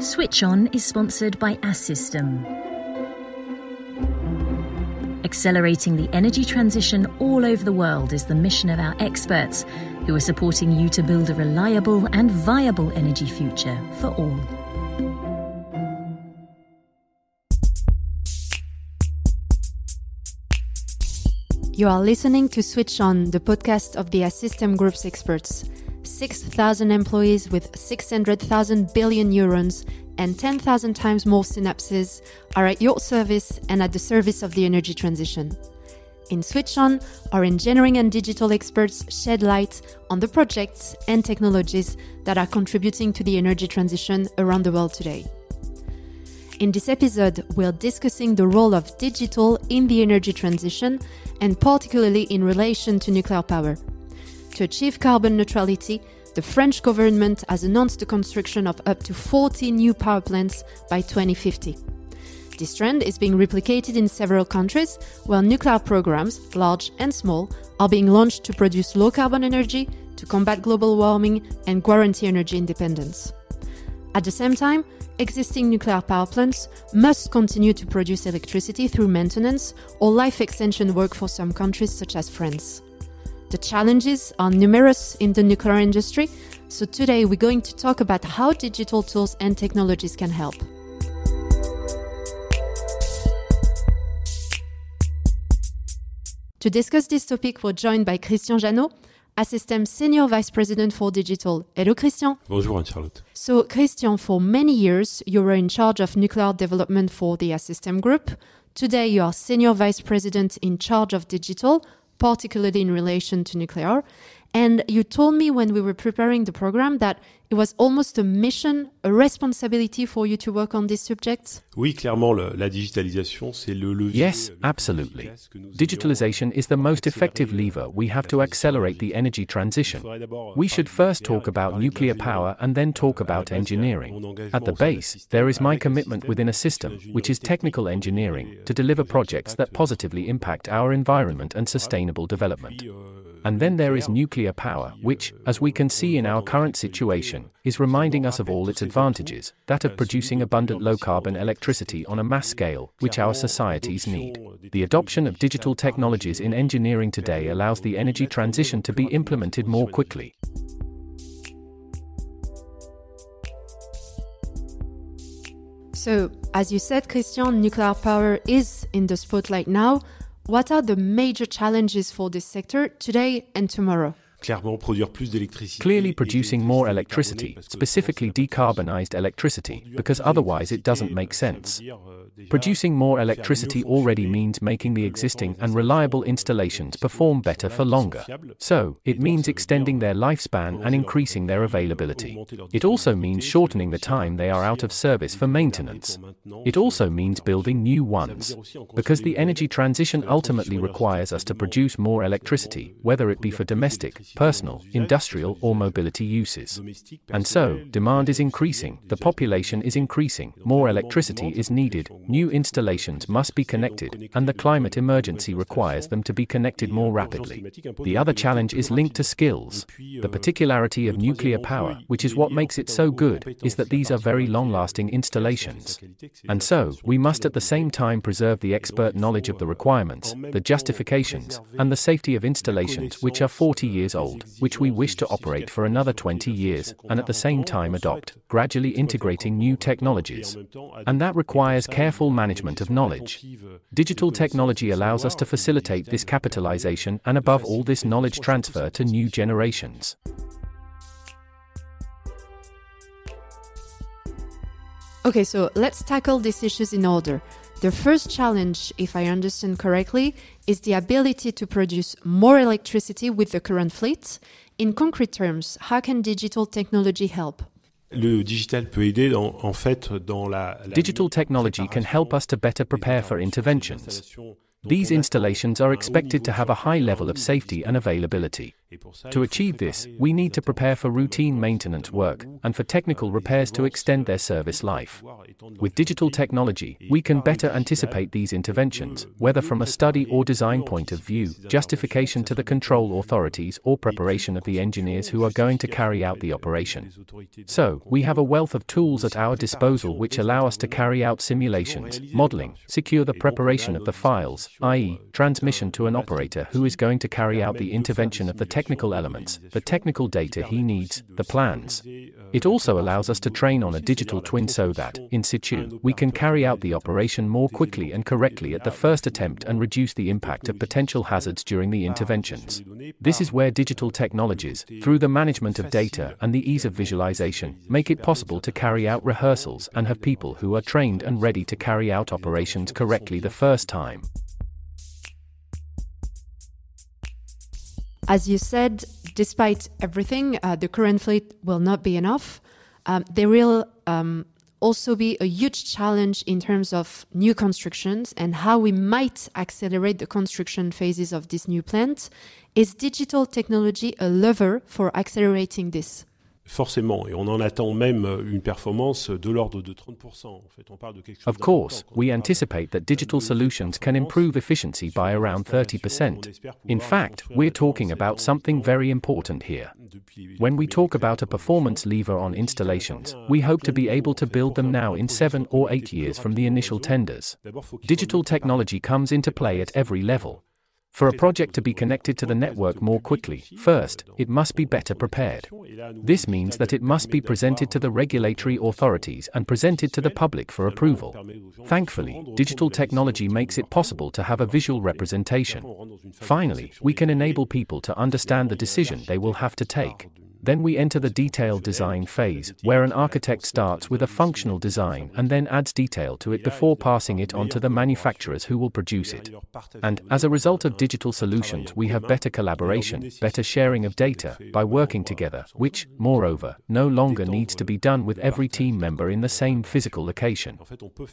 Switch On is sponsored by Assystem. Accelerating the energy transition all over the world is the mission of our experts, who are supporting you to build a reliable and viable energy future for all. You are listening to Switch On, the podcast of the Assystem Group's experts. 6,000 employees with 600,000 billion neurons and 10,000 times more synapses are at your service and at the service of the energy transition. In Switch On, our engineering and digital experts shed light on the projects and technologies that are contributing to the energy transition around the world today. In this episode, we're discussing the role of digital in the energy transition and particularly in relation to nuclear power. To achieve carbon neutrality, the French government has announced the construction of up to 40 new power plants by 2050. This trend is being replicated in several countries where nuclear programs, large and small, are being launched to produce low carbon energy, to combat global warming, and guarantee energy independence. At the same time, existing nuclear power plants must continue to produce electricity through maintenance or life extension work for some countries such as France. The challenges are numerous in the nuclear industry, so today we're going to talk about how digital tools and technologies can help. To discuss this topic, we're joined by Christian Janot, Assystem Senior Vice President for Digital. Hello, Christian. Bonjour, Anne-Charlotte. So, Christian, for many years, you were in charge of nuclear development for the Assystem Group. Today, you are Senior Vice President in charge of digital, particularly in relation to nuclear. And you told me when we were preparing the program that it was almost a mission, a responsibility for you to work on these subjects? Oui, clairement, le, la digitalisation, c'est le levier. Yes, absolutely. Digitalization is the most effective lever we have to accelerate the energy transition. We should first talk about nuclear power and then talk about engineering. At the base, there is my commitment within Assystem, which is technical engineering, to deliver projects that positively impact our environment and sustainable development. And then there is nuclear power, which, as we can see in our current situation, is reminding us of all its advantages that of producing abundant low carbon electricity on a mass scale, which our societies need. The adoption of digital technologies in engineering today allows the energy transition to be implemented more quickly. So, as you said, Christian, nuclear power is in the spotlight now. What are the major challenges for this sector today and tomorrow? Clearly producing more electricity, specifically decarbonized electricity, because otherwise it doesn't make sense. Producing more electricity already means making the existing and reliable installations perform better for longer. So, it means extending their lifespan and increasing their availability. It also means shortening the time they are out of service for maintenance. It also means building new ones. Because the energy transition ultimately requires us to produce more electricity, whether it be for domestic, personal, industrial, or mobility uses. And so, demand is increasing, the population is increasing, more electricity is needed, new installations must be connected, and the climate emergency requires them to be connected more rapidly. The other challenge is linked to skills. The particularity of nuclear power, which is what makes it so good, is that these are very long lasting installations. And so, we must at the same time preserve the expert knowledge of the requirements, the justifications, and the safety of installations which are 40 years old, which we wish to operate for another 20 years, and at the same time adopt, gradually integrating new technologies. And that requires careful management of knowledge. Digital technology allows us to facilitate this capitalization and above all this knowledge transfer to new generations. Okay, so let's tackle these issues in order. The first challenge, if I understand correctly, is the ability to produce more electricity with the current fleet. In concrete terms, how can digital technology help? Digital technology can help us to better prepare for interventions. These installations are expected to have a high level of safety and availability. To achieve this, we need to prepare for routine maintenance work and for technical repairs to extend their service life. With digital technology, we can better anticipate these interventions, whether from a study or design point of view, justification to the control authorities, or preparation of the engineers who are going to carry out the operation. So, we have a wealth of tools at our disposal which allow us to carry out simulations, modeling, secure the preparation of the files, i.e., transmission to an operator who is going to carry out the intervention of the technical elements, the technical data he needs, the plans. It also allows us to train on a digital twin so that, in situ, we can carry out the operation more quickly and correctly at the first attempt and reduce the impact of potential hazards during the interventions. This is where digital technologies, through the management of data and the ease of visualization, make it possible to carry out rehearsals and have people who are trained and ready to carry out operations correctly the first time. As you said, despite everything, uh, the current fleet will not be enough. Um, there will um, also be a huge challenge in terms of new constructions and how we might accelerate the construction phases of this new plant. Is digital technology a lever for accelerating this? Forcément, et on en attend même une performance de l'ordre de 30%. En fait, on parle de quelque chose Of course, we anticipate that digital solutions can improve efficiency by around 30%. In fact, we're talking about something very important here. When we talk about a performance lever on installations, we hope to be able to build them now in seven or eight years from the initial tenders. Digital technology comes into play at every level, for a project to be connected to the network more quickly, first, it must be better prepared. This means that it must be presented to the regulatory authorities and presented to the public for approval. Thankfully, digital technology makes it possible to have a visual representation. Finally, we can enable people to understand the decision they will have to take. Then we enter the detailed design phase, where an architect starts with a functional design and then adds detail to it before passing it on to the manufacturers who will produce it. And, as a result of digital solutions, we have better collaboration, better sharing of data, by working together, which, moreover, no longer needs to be done with every team member in the same physical location.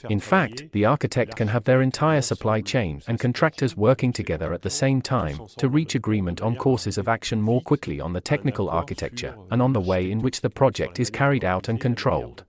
In fact, the architect can have their entire supply chain and contractors working together at the same time to reach agreement on courses of action more quickly on the technical architecture and on the way in which the project is carried out and controlled.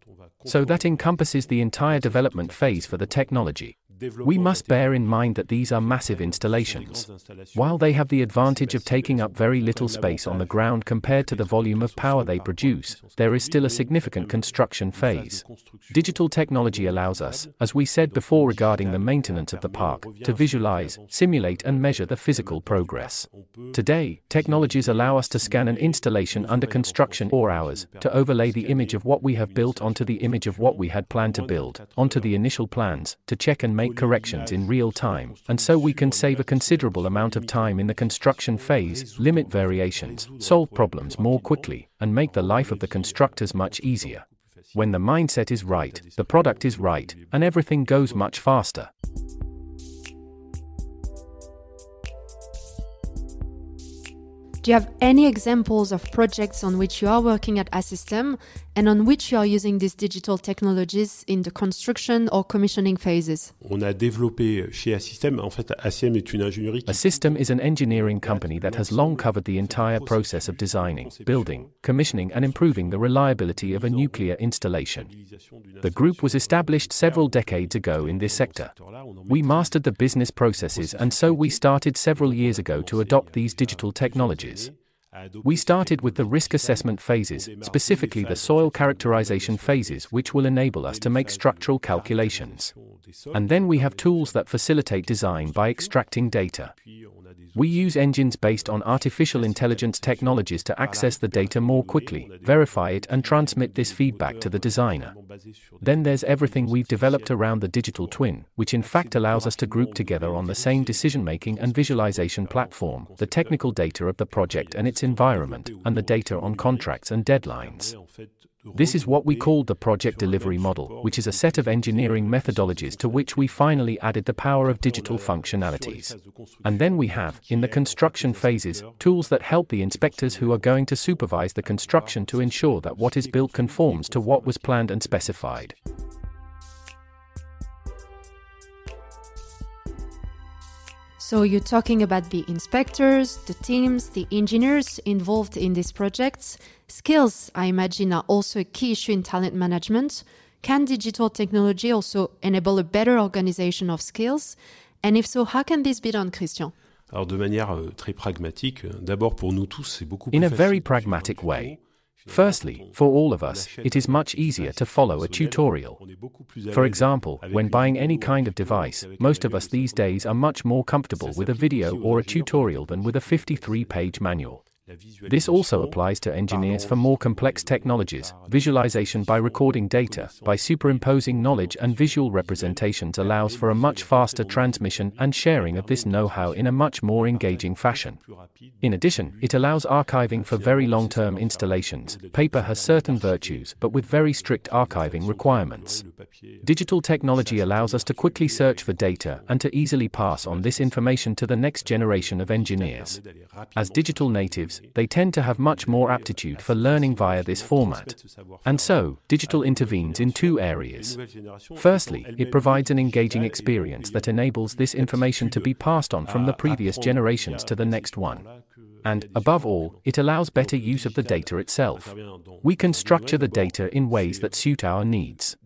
So that encompasses the entire development phase for the technology. We must bear in mind that these are massive installations. While they have the advantage of taking up very little space on the ground compared to the volume of power they produce, there is still a significant construction phase. Digital technology allows us, as we said before regarding the maintenance of the park, to visualize, simulate, and measure the physical progress. Today, technologies allow us to scan an installation under construction or hours, to overlay the image of what we have built onto the image of what we had planned to build, onto the initial plans, to check and make make corrections in real time, and so we can save a considerable amount of time in the construction phase, limit variations, solve problems more quickly, and make the life of the constructors much easier. When the mindset is right, the product is right, and everything goes much faster. Do you have any examples of projects on which you are working at Assystem and on which you are using these digital technologies in the construction or commissioning phases? On a développé euh, chez Assystem, en fait, Assystem est une ingénierie. Assystem is an engineering company that has long covered the entire process of designing, building, commissioning, and improving the reliability of a nuclear installation. The group was established several decades ago in this sector. We mastered the business processes, and so we started several years ago to adopt these digital technologies. We started with the risk assessment phases, specifically the soil characterization phases, which will enable us to make structural calculations. And then we have tools that facilitate design by extracting data. We use engines based on artificial intelligence technologies to access the data more quickly, verify it, and transmit this feedback to the designer. Then there's everything we've developed around the digital twin, which in fact allows us to group together on the same decision making and visualization platform the technical data of the project and its environment, and the data on contracts and deadlines. This is what we called the project delivery model, which is a set of engineering methodologies to which we finally added the power of digital functionalities. And then we have, in the construction phases, tools that help the inspectors who are going to supervise the construction to ensure that what is built conforms to what was planned and specified. So you're talking about the inspectors, the teams, the engineers involved in these projects. Skills, I imagine, are also a key issue in talent management. Can digital technology also enable a better organization of skills? And if so, how can this be done, Christian? Alors de manière euh, très pragmatique, euh, d'abord pour nous tous, c'est beaucoup In a very pragmatic way. Firstly, for all of us, it is much easier to follow a tutorial. For example, when buying any kind of device, most of us these days are much more comfortable with a video or a tutorial than with a 53 page manual. This also applies to engineers for more complex technologies. Visualization by recording data, by superimposing knowledge and visual representations allows for a much faster transmission and sharing of this know how in a much more engaging fashion. In addition, it allows archiving for very long term installations. Paper has certain virtues, but with very strict archiving requirements. Digital technology allows us to quickly search for data and to easily pass on this information to the next generation of engineers. As digital natives, they tend to have much more aptitude for learning via this format. And so, digital intervenes in two areas. Firstly, it provides an engaging experience that enables this information to be passed on from the previous generations to the next one. And, above all, it allows better use of the data itself. We can structure the data in ways that suit our needs.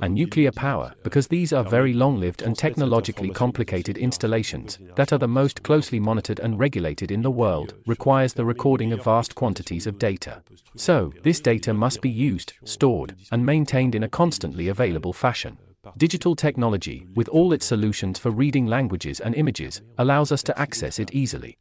And nuclear power, because these are very long lived and technologically complicated installations that are the most closely monitored and regulated in the world, requires the recording of vast quantities of data. So, this data must be used, stored, and maintained in a constantly available fashion. Digital technology, with all its solutions for reading languages and images, allows us to access it easily.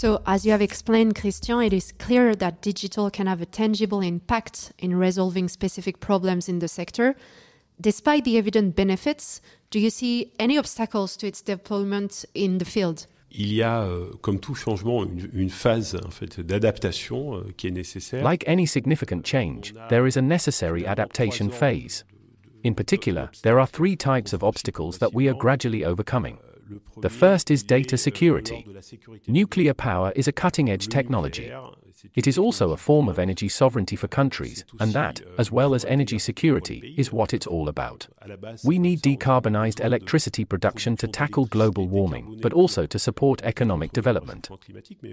So, as you have explained, Christian, it is clear that digital can have a tangible impact in resolving specific problems in the sector. Despite the evident benefits, do you see any obstacles to its deployment in the field? il y a, euh, comme tout changement, une, une phase en fait, d'adaptation euh, qui est nécessaire. Like any significant change, there is a necessary adaptation phase. In particular, there are three types of obstacles that we are gradually overcoming. The first is data security. Nuclear power is a cutting edge technology. It is also a form of energy sovereignty for countries, and that, as well as energy security, is what it's all about. We need decarbonized electricity production to tackle global warming, but also to support economic development.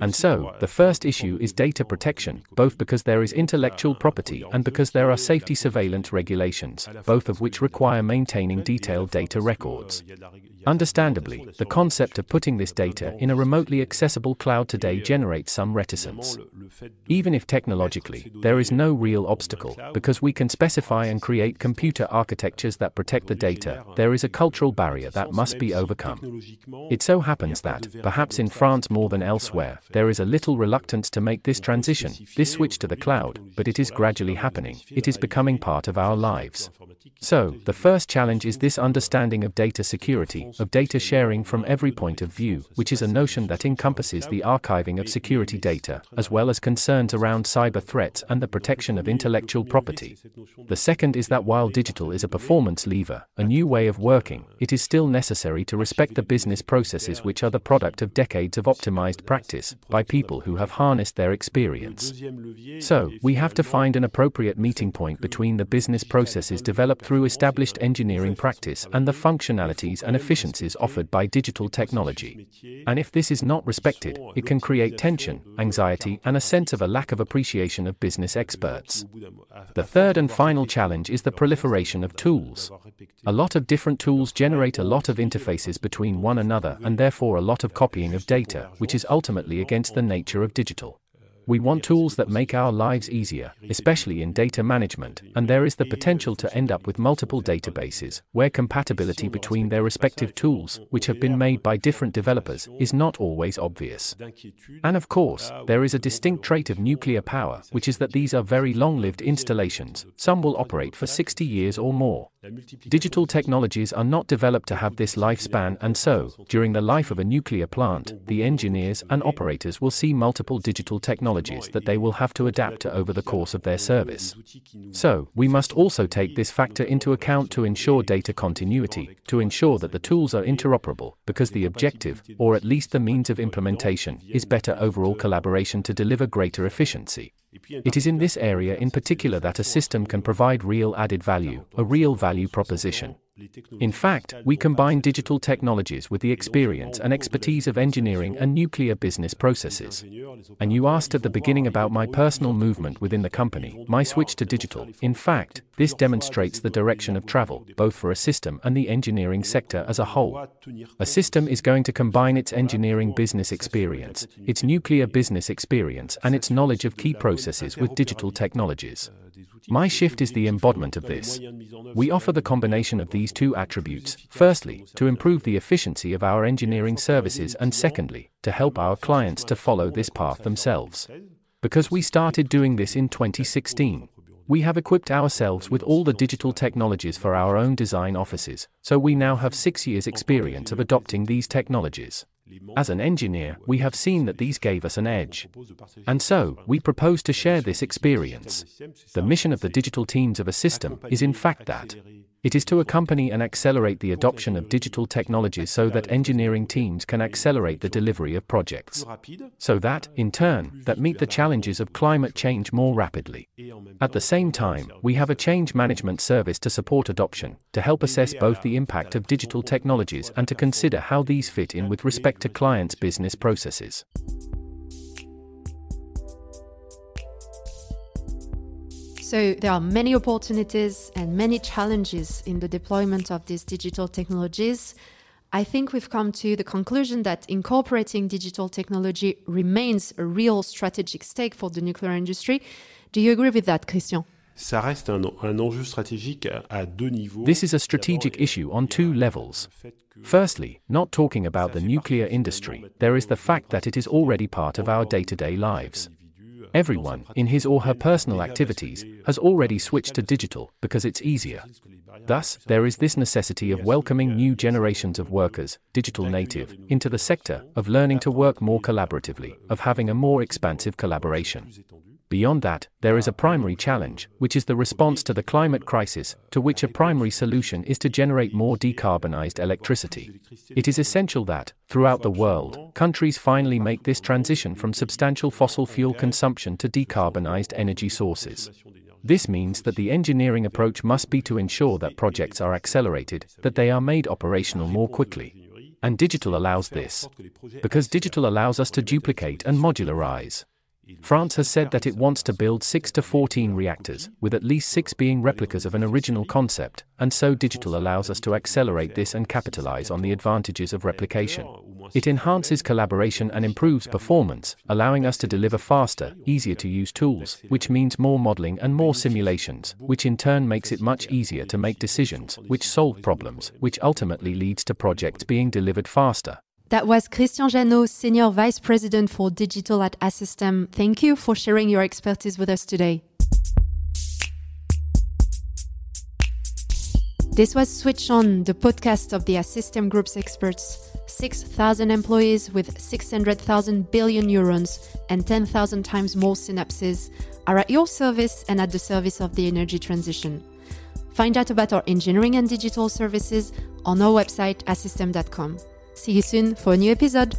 And so, the first issue is data protection, both because there is intellectual property and because there are safety surveillance regulations, both of which require maintaining detailed data records. Understandably, the concept of putting this data in a remotely accessible cloud today generates some reticence. Even if technologically, there is no real obstacle, because we can specify and create computer architectures that protect the data, there is a cultural barrier that must be overcome. It so happens that, perhaps in France more than elsewhere, there is a little reluctance to make this transition, this switch to the cloud, but it is gradually happening, it is becoming part of our lives. So, the first challenge is this understanding of data security, of data sharing from every point of view, which is a notion that encompasses the archiving of security data, as well as concerns around cyber threats and the protection of intellectual property. The second is that while digital is a performance lever, a new way of working, it is still necessary to respect the business processes which are the product of decades of optimized practice by people who have harnessed their experience. So, we have to find an appropriate meeting point between the business processes developed through established engineering practice and the functionalities and efficiencies offered by digital technology. And if this is not respected, it can create tension, anxiety, and a sense of a lack of appreciation of business experts. The third and final challenge is the proliferation of tools. A lot of different tools generate a lot of interfaces between one another and therefore a lot of copying of data, which is ultimately against the nature of digital. We want tools that make our lives easier, especially in data management, and there is the potential to end up with multiple databases, where compatibility between their respective tools, which have been made by different developers, is not always obvious. And of course, there is a distinct trait of nuclear power, which is that these are very long lived installations, some will operate for 60 years or more. Digital technologies are not developed to have this lifespan, and so, during the life of a nuclear plant, the engineers and operators will see multiple digital technologies that they will have to adapt to over the course of their service. So, we must also take this factor into account to ensure data continuity, to ensure that the tools are interoperable, because the objective, or at least the means of implementation, is better overall collaboration to deliver greater efficiency. It is in this area in particular that Assystem can provide real added value, a real value proposition. In fact, we combine digital technologies with the experience and expertise of engineering and nuclear business processes. And you asked at the beginning about my personal movement within the company, my switch to digital. In fact, this demonstrates the direction of travel, both for Assystem and the engineering sector as a whole. Assystem is going to combine its engineering business experience, its nuclear business experience, and its knowledge of key processes with digital technologies. My shift is the embodiment of this. We offer the combination of these two attributes, firstly, to improve the efficiency of our engineering services, and secondly, to help our clients to follow this path themselves. Because we started doing this in 2016. We have equipped ourselves with all the digital technologies for our own design offices, so we now have six years' experience of adopting these technologies. As an engineer, we have seen that these gave us an edge. And so, we propose to share this experience. The mission of the digital teams of Assystem is in fact that it is to accompany and accelerate the adoption of digital technologies so that engineering teams can accelerate the delivery of projects. So that, in turn, that meet the challenges of climate change more rapidly. At the same time, we have a change management service to support adoption, to help assess both the impact of digital technologies and to consider how these fit in with respect to clients' business processes. So there are many opportunities and many challenges in the deployment of these digital technologies. I think we've come to the conclusion that incorporating digital technology remains a real strategic stake for the nuclear industry. Do you agree with that, Christian? Ça reste un, un enjeu stratégique à deux niveaux. This is a strategic issue on two levels. Firstly, not talking about the nuclear industry, there is the fact that it is already part of our day to day lives. Everyone, in his or her personal activities, has already switched to digital because it's easier. Thus, there is this necessity of welcoming new generations of workers, digital native, into the sector, of learning to work more collaboratively, of having a more expansive collaboration. Beyond that, there is a primary challenge, which is the response to the climate crisis, to which a primary solution is to generate more decarbonized electricity. It is essential that, throughout the world, countries finally make this transition from substantial fossil fuel consumption to decarbonized energy sources. This means that the engineering approach must be to ensure that projects are accelerated, that they are made operational more quickly. And digital allows this. Because digital allows us to duplicate and modularize. France has said that it wants to build 6 to 14 reactors, with at least 6 being replicas of an original concept, and so digital allows us to accelerate this and capitalize on the advantages of replication. It enhances collaboration and improves performance, allowing us to deliver faster, easier to use tools, which means more modeling and more simulations, which in turn makes it much easier to make decisions, which solve problems, which ultimately leads to projects being delivered faster. That was Christian Janot, Senior Vice President for Digital at Assystem. Thank you for sharing your expertise with us today. This was Switch On, the podcast of the Assystem Group's experts. 6,000 employees with 600,000 billion neurons and 10,000 times more synapses are at your service and at the service of the energy transition. Find out about our engineering and digital services on our website, assystem.com. See you soon for a new episode.